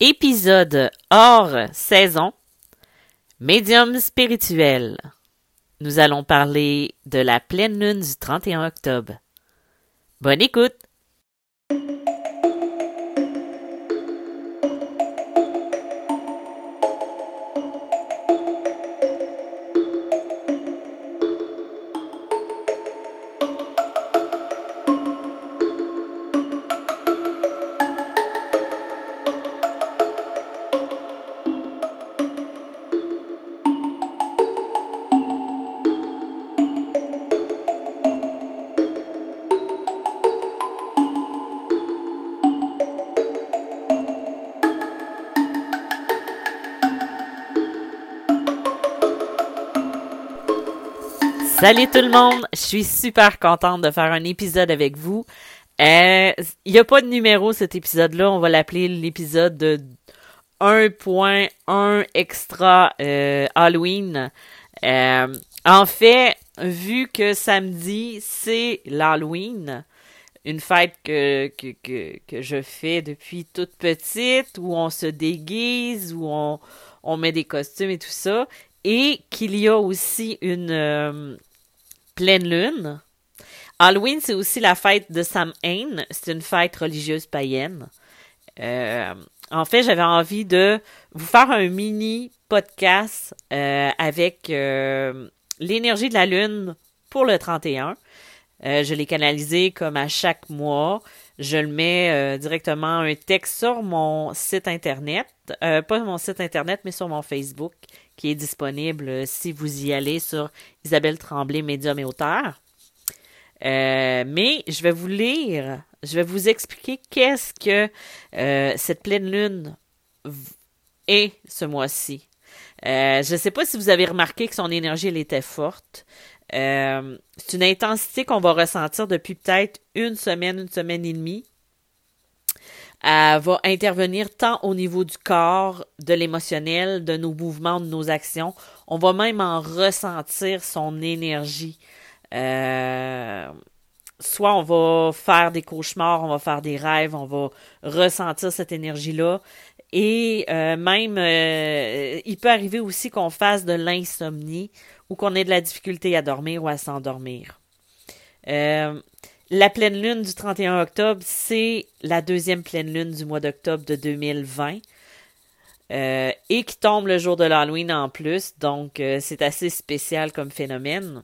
Épisode hors saison. Médium spirituel. Nous allons parler de la pleine lune du 31 octobre. Bonne écoute! Salut tout le monde, je suis super contente de faire un épisode avec vous. Euh, il n'y a pas de numéro cet épisode-là, on va l'appeler l'épisode 1.1 extra euh, Halloween. Euh, en fait, vu que samedi c'est l'Halloween, une fête que, que, que, que, je fais depuis toute petite, où on se déguise, où on, on met des costumes et tout ça, et qu'il y a aussi une pleine lune. Halloween, c'est aussi la fête de Samhain. C'est une fête religieuse païenne. Euh, en fait, j'avais envie de vous faire un mini podcast euh, avec euh, l'énergie de la lune pour le 31. Je l'ai canalisé comme à chaque mois. Je le mets directement un texte sur mon site internet, pas mon site internet, mais sur mon Facebook, qui est disponible euh, si vous y allez sur Isabelle Tremblay, médium et auteur. Euh, mais je vais vous lire, je vais vous expliquer qu'est-ce que euh, cette pleine lune est ce mois-ci. je ne sais pas si vous avez remarqué que son énergie elle était forte. C'est une intensité qu'on va ressentir depuis peut-être une semaine, une semaine et demie. Elle va intervenir tant au niveau du corps, de l'émotionnel, de nos mouvements, de nos actions. On va même en ressentir son énergie. Euh, soit on va faire des cauchemars, on va faire des rêves, on va ressentir cette énergie-là. Et euh, même, euh, il peut arriver aussi qu'on fasse de l'insomnie ou qu'on ait de la difficulté à dormir ou à s'endormir. La pleine lune du 31 octobre, c'est la deuxième pleine lune du mois d'octobre de 2020. Euh, et qui tombe le jour de l'Halloween en plus, donc euh, c'est assez spécial comme phénomène.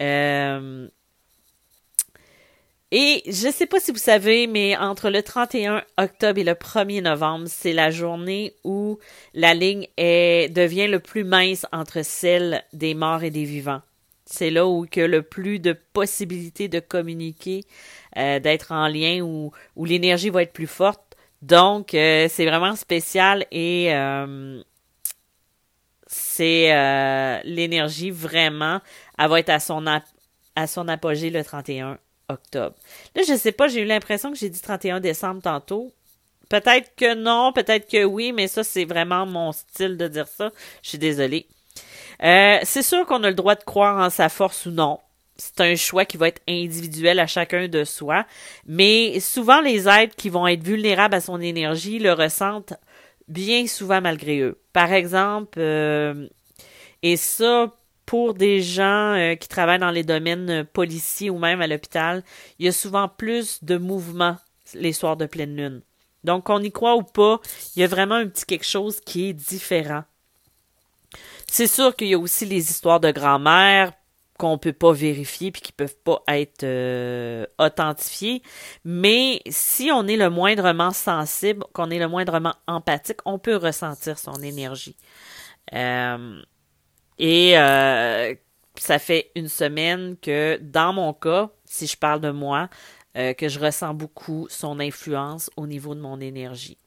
Euh, et je ne sais pas si vous savez, mais entre le 31 octobre et le 1er novembre, c'est la journée où la ligne est, devient le plus mince entre celle des morts et des vivants. C'est là où a le plus de possibilités de communiquer, euh, d'être en lien, où, où l'énergie va être plus forte. Donc, euh, c'est vraiment spécial et euh, c'est l'énergie vraiment, elle va être à son, à son apogée le 31 Là, je sais pas, j'ai eu l'impression que j'ai dit 31 décembre tantôt. Peut-être que non, peut-être que oui, mais ça, c'est vraiment mon style de dire ça. Je suis désolée. Euh, c'est sûr qu'on a le droit de croire en sa force ou non. C'est un choix qui va être individuel à chacun de soi. Mais souvent, les êtres qui vont être vulnérables à son énergie le ressentent bien souvent malgré eux. Par exemple, euh, et ça, pour des gens euh, qui travaillent dans les domaines policiers ou même à l'hôpital, il y a souvent plus de mouvements les soirs de pleine lune. Donc, qu'on y croit ou pas, il y a vraiment un petit quelque chose qui est différent. C'est sûr qu'il y a aussi les histoires de grand-mère qu'on peut pas vérifier puis qui peuvent pas être euh, authentifiées. Mais si on est le moindrement sensible, qu'on est le moindrement empathique, on peut ressentir son énergie. Euh, et euh, ça fait une semaine que, dans mon cas, si je parle de moi, que je ressens beaucoup son influence au niveau de mon énergie.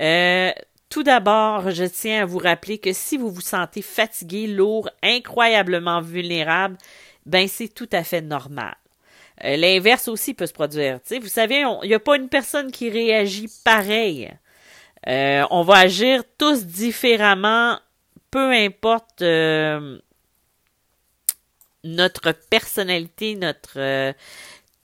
Euh, tout d'abord, je tiens à vous rappeler que si vous vous sentez fatigué, lourd, incroyablement vulnérable, ben c'est tout à fait normal. Euh, l'inverse aussi peut se produire. vous savez, il n'y a pas une personne qui réagit pareil. Euh, on va agir tous différemment, peu importe euh, notre personnalité, notre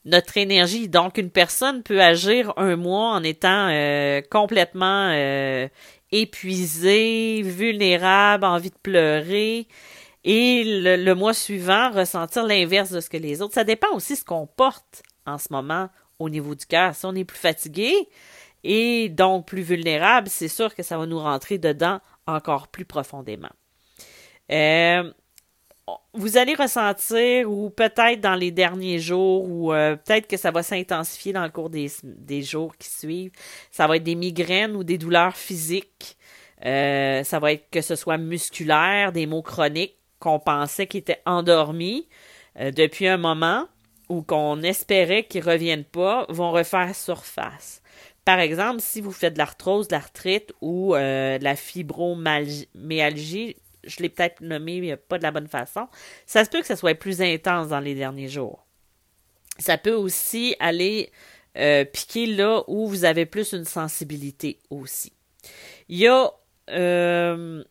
notre énergie. Donc, une personne peut agir un mois en étant euh, complètement euh, épuisée, vulnérable, envie de pleurer, et le, mois suivant, ressentir l'inverse de ce que les autres. Ça dépend aussi de ce qu'on porte en ce moment au niveau du cœur. Si on est plus fatigué et donc plus vulnérable, c'est sûr que ça va nous rentrer dedans encore plus profondément. Euh, vous allez ressentir, ou peut-être dans les derniers jours, ou euh, peut-être que ça va s'intensifier dans le cours des, jours qui suivent, ça va être des migraines ou des douleurs physiques. Euh, ça va être que ce soit musculaire, des maux chroniques qu'on pensait qu'ils étaient endormis depuis un moment ou qu'on espérait qu'ils reviennent pas, vont refaire surface. Par exemple, si vous faites de l'arthrose, de l'arthrite ou de la fibromyalgie, je l'ai peut-être nommé pas de la bonne façon, ça se peut que ça soit plus intense dans les derniers jours. Ça peut aussi aller euh, piquer là où vous avez plus une sensibilité aussi. Il y a euh,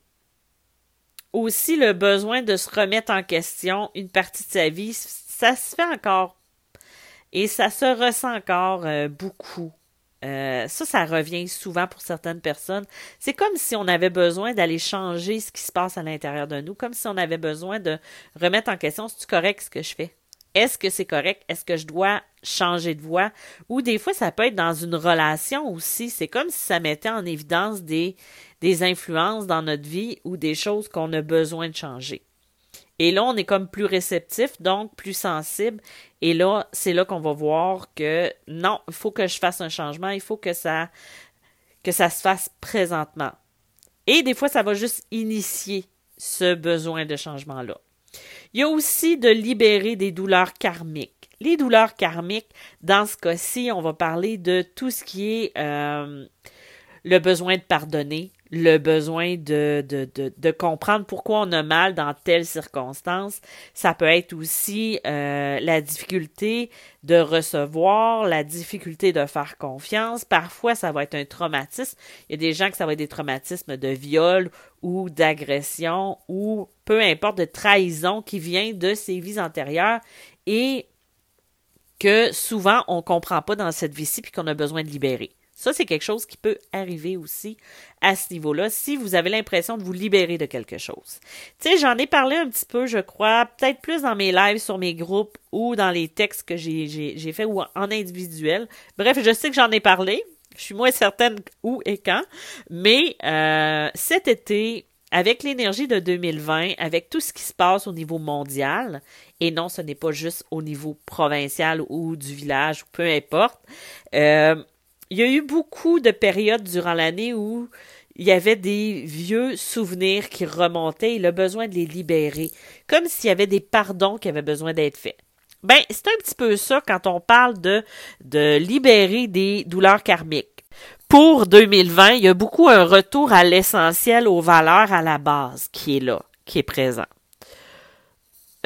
aussi le besoin de se remettre en question une partie de sa vie. Ça se fait encore et ça se ressent encore euh, beaucoup euh, ça, ça revient souvent pour certaines personnes. C'est comme si on avait besoin d'aller changer ce qui se passe à l'intérieur de nous, comme si on avait besoin de remettre en question, est-ce correct ce que je fais? Est-ce que c'est correct? Est-ce que je dois changer de voix? Ou des fois, ça peut être dans une relation aussi. C'est comme si ça mettait en évidence des, des influences dans notre vie ou des choses qu'on a besoin de changer. Et là, on est comme plus réceptif, donc plus sensible. Et là, c'est là qu'on va voir que non, il faut que je fasse un changement, il faut que ça, que ça se fasse présentement. Et des fois, ça va juste initier ce besoin de changement-là. Il y a aussi de libérer des douleurs karmiques. Les douleurs karmiques, dans ce cas-ci, on va parler de tout ce qui est euh, le besoin de pardonner, le besoin de, comprendre pourquoi on a mal dans telle circonstance. Ça peut être aussi euh, la difficulté de recevoir, la difficulté de faire confiance. Parfois, ça va être un traumatisme. Il y a des gens que ça va être des traumatismes de viol ou d'agression ou peu importe de trahison qui vient de ses vies antérieures et que souvent on comprend pas dans cette vie-ci puis qu'on a besoin de libérer. Ça, c'est quelque chose qui peut arriver aussi à ce niveau-là si vous avez l'impression de vous libérer de quelque chose. Tu sais, j'en ai parlé un petit peu, je crois, peut-être plus dans mes lives sur mes groupes ou dans les textes que j'ai fait ou en individuel. Bref, je sais que j'en ai parlé. Je suis moins certaine où et quand. Mais euh, cet été, avec l'énergie de 2020, avec tout ce qui se passe au niveau mondial, et non, ce n'est pas juste au niveau provincial ou du village, ou peu importe, euh, il y a eu beaucoup de périodes durant l'année où il y avait des vieux souvenirs qui remontaient et le besoin de les libérer, comme s'il y avait des pardons qui avaient besoin d'être faits. Ben, c'est un petit peu ça quand on parle de, de libérer des douleurs karmiques. Pour 2020, il y a beaucoup un retour à l'essentiel, aux valeurs à la base qui est là, qui est présent.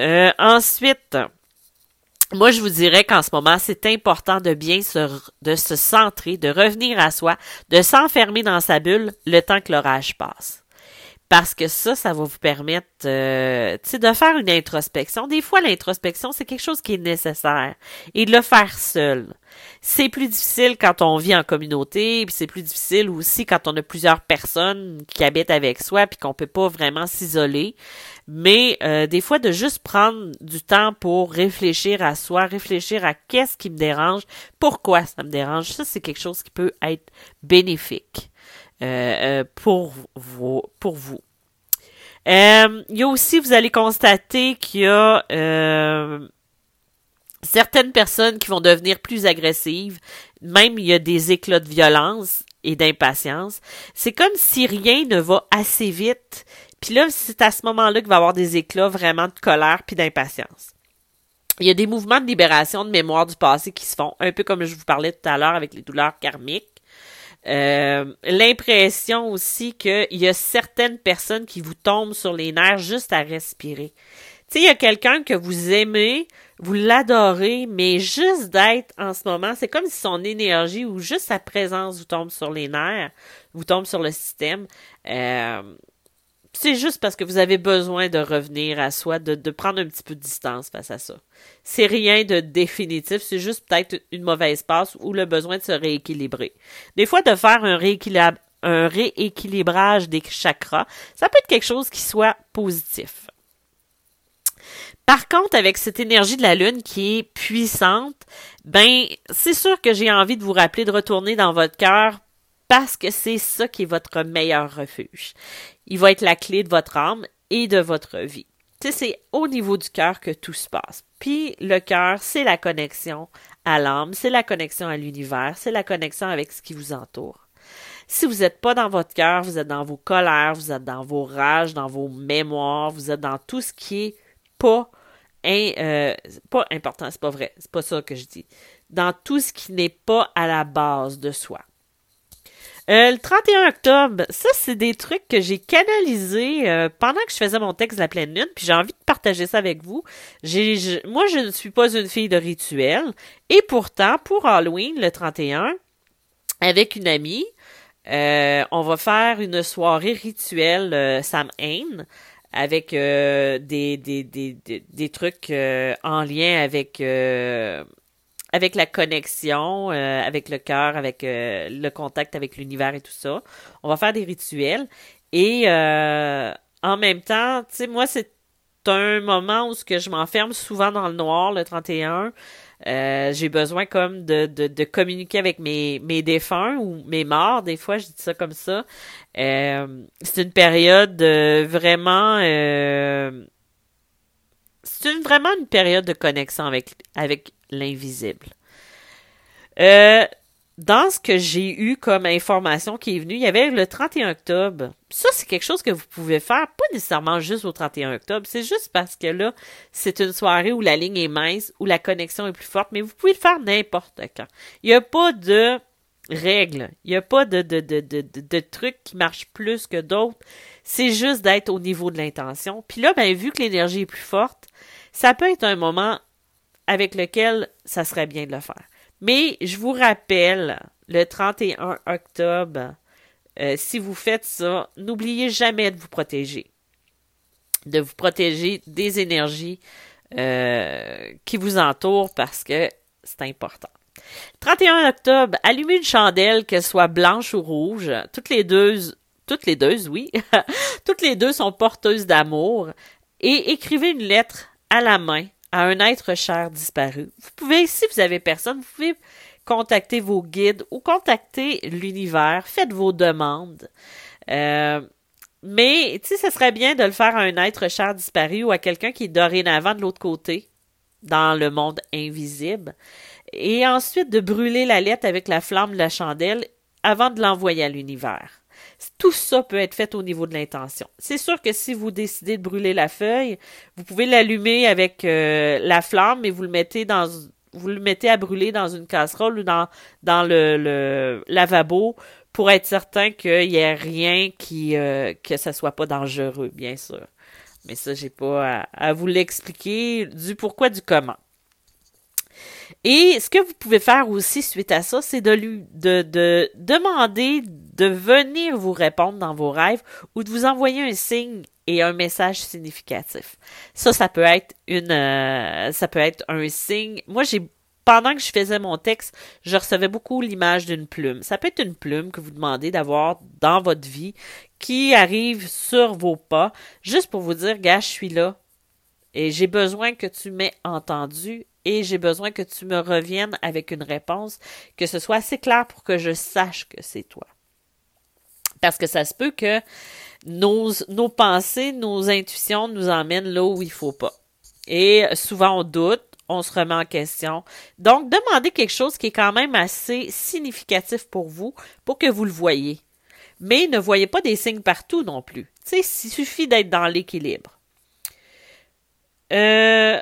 Euh, ensuite, moi, je vous dirais qu'en ce moment, c'est important de bien se, de se centrer, de revenir à soi, de s'enfermer dans sa bulle le temps que l'orage passe. Parce que ça, ça va vous permettre euh, de faire une introspection. Des fois, l'introspection, c'est quelque chose qui est nécessaire. Et de le faire seul. C'est plus difficile quand on vit en communauté, puis c'est plus difficile aussi quand on a plusieurs personnes qui habitent avec soi, puis qu'on peut pas vraiment s'isoler. Mais euh, des fois, de juste prendre du temps pour réfléchir à soi, réfléchir à qu'est-ce qui me dérange, pourquoi ça me dérange, ça c'est quelque chose qui peut être bénéfique pour vous. Pour vous. il y a aussi, vous allez constater qu'il y a certaines personnes qui vont devenir plus agressives, même il y a des éclats de violence et d'impatience. C'est comme si rien ne va assez vite. Puis là, c'est à ce moment-là qu'il va y avoir des éclats vraiment de colère puis d'impatience. Il y a des mouvements de libération de mémoire du passé qui se font, un peu comme je vous parlais tout à l'heure avec les douleurs karmiques. Euh, l'impression aussi qu'il y a certaines personnes qui vous tombent sur les nerfs juste à respirer. Tu sais, il y a quelqu'un que vous aimez, vous l'adorez, mais juste d'être en ce moment, c'est comme si son énergie ou juste sa présence vous tombe sur les nerfs, vous tombe sur le système. Euh, c'est juste parce que vous avez besoin de revenir à soi, de, prendre un petit peu de distance face à ça. C'est rien de définitif, c'est juste peut-être une mauvaise passe ou le besoin de se rééquilibrer. Des fois, de faire un, un rééquilibrage des chakras, ça peut être quelque chose qui soit positif. Par contre, avec cette énergie de la lune qui est puissante, ben, c'est sûr que j'ai envie de vous rappeler de retourner dans votre cœur parce que c'est ça qui est votre meilleur refuge. Il va être la clé de votre âme et de votre vie. C'est au niveau du cœur que tout se passe. Puis le cœur, c'est la connexion à l'âme, c'est la connexion à l'univers, c'est la connexion avec ce qui vous entoure. Si vous n'êtes pas dans votre cœur, vous êtes dans vos colères, vous êtes dans vos rages, dans vos mémoires, vous êtes dans tout ce qui est pas, euh, pas important, c'est pas vrai, c'est pas ça que je dis. Dans tout ce qui n'est pas à la base de soi. Euh, le 31 octobre, ça, c'est des trucs que j'ai canalisés euh, pendant que je faisais mon texte de la pleine lune, puis j'ai envie de partager ça avec vous. J'ai, moi, je ne suis pas une fille de rituel, et pourtant, pour Halloween, le 31, avec une amie, euh, on va faire une soirée rituelle Sam Hain avec des, des, des, des, trucs en lien avec avec la connexion, euh, avec le cœur, avec euh, le contact avec l'univers et tout ça. On va faire des rituels. Et euh, en même temps, tu sais, moi, c'est un moment où ce que je m'enferme souvent dans le noir, le 31. j'ai besoin comme de, de, de, communiquer avec mes, mes défunts ou mes morts, des fois, je dis ça comme ça. c'est une période vraiment... c'est vraiment une période de connexion avec, avec l'invisible. Euh, dans ce que j'ai eu comme information qui est venue, il y avait le 31 octobre. Ça, c'est quelque chose que vous pouvez faire, pas nécessairement juste au 31 octobre. C'est juste parce que là, c'est une soirée où la ligne est mince, où la connexion est plus forte, mais vous pouvez le faire n'importe quand. Il n'y a pas de règles. Il n'y a pas de, de, de, de, de trucs qui marchent plus que d'autres. C'est juste d'être au niveau de l'intention. Puis là, ben, vu que l'énergie est plus forte, ça peut être un moment avec lequel ça serait bien de le faire. Mais je vous rappelle, le 31 octobre, euh, si vous faites ça, n'oubliez jamais de vous protéger. De vous protéger des énergies euh, qui vous entourent parce que c'est important. 31 octobre, allumez une chandelle, qu'elle soit blanche ou rouge. Toutes les deux, toutes les deux, oui. toutes les deux sont porteuses d'amour. Et écrivez une lettre à la main à un être cher disparu. Vous pouvez, si vous avez personne, vous pouvez contacter vos guides ou contacter l'univers, faites vos demandes. Euh, mais, tu ce serait bien de le faire à un être cher disparu ou à quelqu'un qui est dorénavant de l'autre côté, dans le monde invisible. Et ensuite de brûler la lettre avec la flamme de la chandelle avant de l'envoyer à l'univers. Tout ça peut être fait au niveau de l'intention. C'est sûr que si vous décidez de brûler la feuille, vous pouvez l'allumer avec euh, la flamme et vous le mettez à brûler dans une casserole ou dans, le, lavabo pour être certain qu'il n'y ait rien qui euh, que ça soit pas dangereux, bien sûr. Mais ça, j'ai pas à vous l'expliquer du pourquoi du comment. Et ce que vous pouvez faire aussi suite à ça, c'est de lui de, de demander de venir vous répondre dans vos rêves ou de vous envoyer un signe et un message significatif. Ça, ça peut être une, euh, ça peut être un signe. Moi, j'ai pendant que je faisais mon texte, je recevais beaucoup l'image d'une plume. Ça peut être une plume que vous demandez d'avoir dans votre vie qui arrive sur vos pas, juste pour vous dire, gars, je suis là. Et j'ai besoin que tu m'aies entendu et j'ai besoin que tu me reviennes avec une réponse, que ce soit assez clair pour que je sache que c'est toi. Parce que ça se peut que nos, nos pensées, nos intuitions nous emmènent là où il faut pas. Et souvent on doute, on se remet en question. Donc, demandez quelque chose qui est quand même assez significatif pour vous, pour que vous le voyez. Mais ne voyez pas des signes partout non plus. Tu sais, il suffit d'être dans l'équilibre. Euh,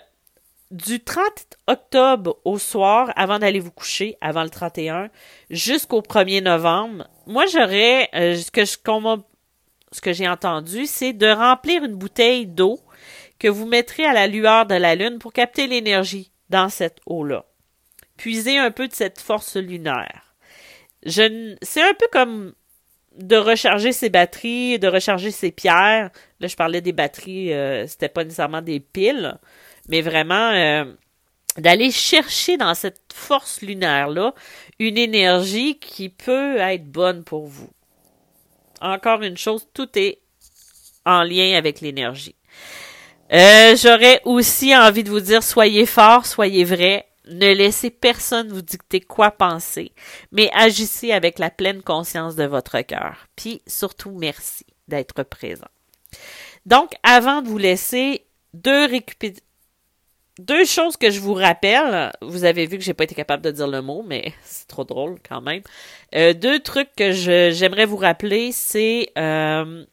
du 30 octobre au soir, avant d'aller vous coucher, avant le 31, jusqu'au 1er novembre, moi j'aurais, euh, ce que j'ai entendu, c'est de remplir une bouteille d'eau que vous mettrez à la lueur de la lune pour capter l'énergie dans cette eau-là. Puisez un peu de cette force lunaire. C'est un peu comme de recharger ses batteries, de recharger ses pierres. Là, je parlais des batteries, euh, c'était pas nécessairement des piles, mais vraiment euh, d'aller chercher dans cette force lunaire-là une énergie qui peut être bonne pour vous. Encore une chose, tout est en lien avec l'énergie. Euh, J'aurais aussi envie de vous dire, soyez fort, soyez vrai, ne laissez personne vous dicter quoi penser, mais agissez avec la pleine conscience de votre cœur. Puis surtout, merci d'être présent. Donc, avant de vous laisser, deux deux choses que je vous rappelle. Vous avez vu que j'ai pas été capable de dire le mot, mais c'est trop drôle quand même. Euh, deux trucs que j'aimerais vous rappeler, c'est euh,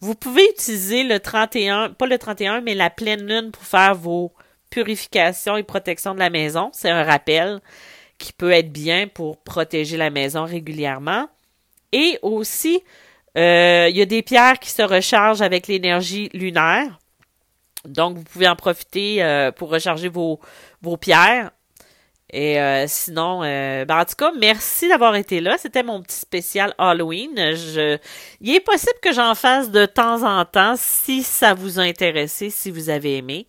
vous pouvez utiliser le 31, pas le 31, mais la pleine lune pour faire vos purification et protection de la maison. C'est un rappel qui peut être bien pour protéger la maison régulièrement. Et aussi, euh, il y a des pierres qui se rechargent avec l'énergie lunaire. Donc, vous pouvez en profiter euh, pour recharger vos, vos pierres. Et euh, sinon, ben en tout cas, merci d'avoir été là. C'était mon petit spécial Halloween. Je, il est possible que j'en fasse de temps en temps si ça vous a intéressé, si vous avez aimé.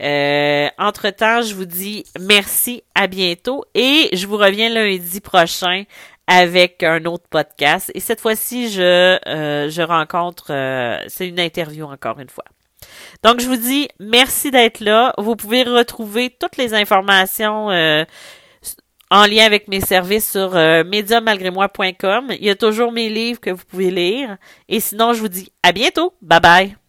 Euh, entre-temps, je vous dis merci, à bientôt et je vous reviens lundi prochain avec un autre podcast. Et cette fois-ci, je, euh, je rencontre, euh, c'est une interview encore une fois. Donc, je vous dis merci d'être là. Vous pouvez retrouver toutes les informations en lien avec mes services sur euh, Il y a toujours mes livres que vous pouvez lire. Et sinon, je vous dis à bientôt. Bye bye.